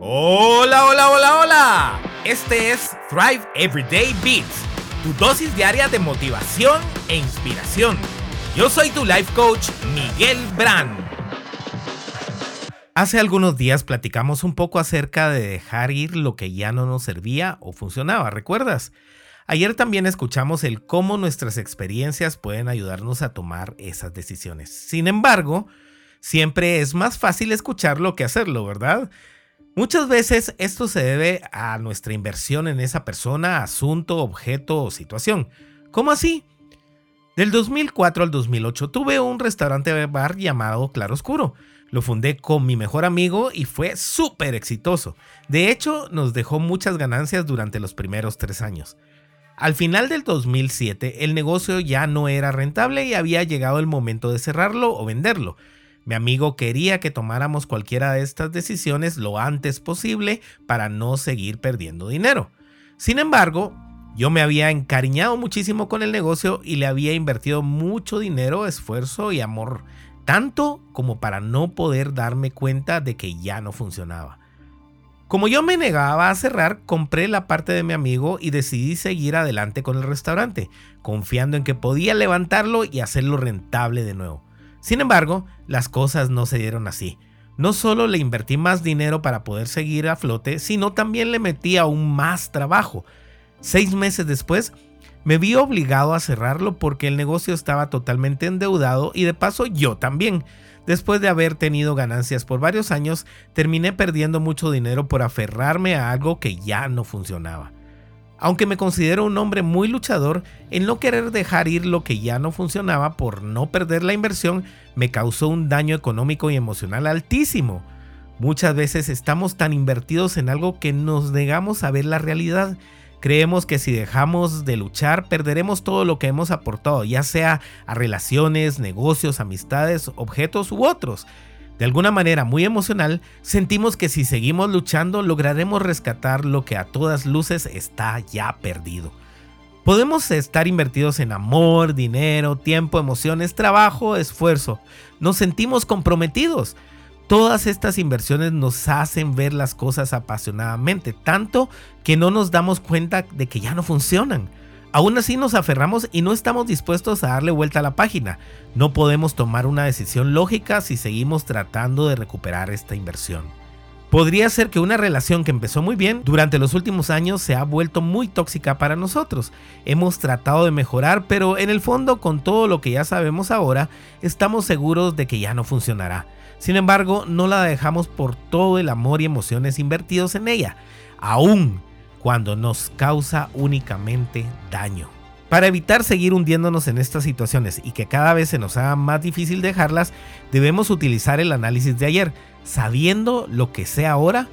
Hola, hola, hola, hola. Este es Thrive Everyday Beats, tu dosis diaria de motivación e inspiración. Yo soy tu life coach, Miguel Brand. Hace algunos días platicamos un poco acerca de dejar ir lo que ya no nos servía o funcionaba, ¿recuerdas? Ayer también escuchamos el cómo nuestras experiencias pueden ayudarnos a tomar esas decisiones. Sin embargo, siempre es más fácil escucharlo que hacerlo, ¿verdad? Muchas veces esto se debe a nuestra inversión en esa persona, asunto, objeto o situación. ¿Cómo así? Del 2004 al 2008 tuve un restaurante bar llamado Claroscuro. Lo fundé con mi mejor amigo y fue súper exitoso. De hecho, nos dejó muchas ganancias durante los primeros tres años. Al final del 2007, el negocio ya no era rentable y había llegado el momento de cerrarlo o venderlo. Mi amigo quería que tomáramos cualquiera de estas decisiones lo antes posible para no seguir perdiendo dinero. Sin embargo, yo me había encariñado muchísimo con el negocio y le había invertido mucho dinero, esfuerzo y amor, tanto como para no poder darme cuenta de que ya no funcionaba. Como yo me negaba a cerrar, compré la parte de mi amigo y decidí seguir adelante con el restaurante, confiando en que podía levantarlo y hacerlo rentable de nuevo. Sin embargo, las cosas no se dieron así. No solo le invertí más dinero para poder seguir a flote, sino también le metí aún más trabajo. Seis meses después, me vi obligado a cerrarlo porque el negocio estaba totalmente endeudado y de paso yo también. Después de haber tenido ganancias por varios años, terminé perdiendo mucho dinero por aferrarme a algo que ya no funcionaba. Aunque me considero un hombre muy luchador, en no querer dejar ir lo que ya no funcionaba por no perder la inversión me causó un daño económico y emocional altísimo. Muchas veces estamos tan invertidos en algo que nos negamos a ver la realidad. Creemos que si dejamos de luchar perderemos todo lo que hemos aportado, ya sea a relaciones, negocios, amistades, objetos u otros. De alguna manera muy emocional, sentimos que si seguimos luchando lograremos rescatar lo que a todas luces está ya perdido. Podemos estar invertidos en amor, dinero, tiempo, emociones, trabajo, esfuerzo. Nos sentimos comprometidos. Todas estas inversiones nos hacen ver las cosas apasionadamente, tanto que no nos damos cuenta de que ya no funcionan. Aún así nos aferramos y no estamos dispuestos a darle vuelta a la página. No podemos tomar una decisión lógica si seguimos tratando de recuperar esta inversión. Podría ser que una relación que empezó muy bien durante los últimos años se ha vuelto muy tóxica para nosotros. Hemos tratado de mejorar, pero en el fondo con todo lo que ya sabemos ahora, estamos seguros de que ya no funcionará. Sin embargo, no la dejamos por todo el amor y emociones invertidos en ella. Aún cuando nos causa únicamente daño. Para evitar seguir hundiéndonos en estas situaciones y que cada vez se nos haga más difícil dejarlas, debemos utilizar el análisis de ayer, sabiendo lo que sé ahora.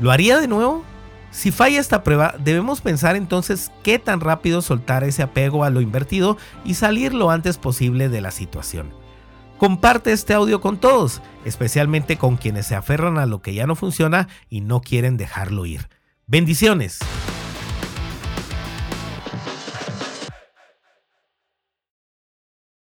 ¿Lo haría de nuevo? Si falla esta prueba, debemos pensar entonces qué tan rápido soltar ese apego a lo invertido y salir lo antes posible de la situación. Comparte este audio con todos, especialmente con quienes se aferran a lo que ya no funciona y no quieren dejarlo ir. Bendiciones.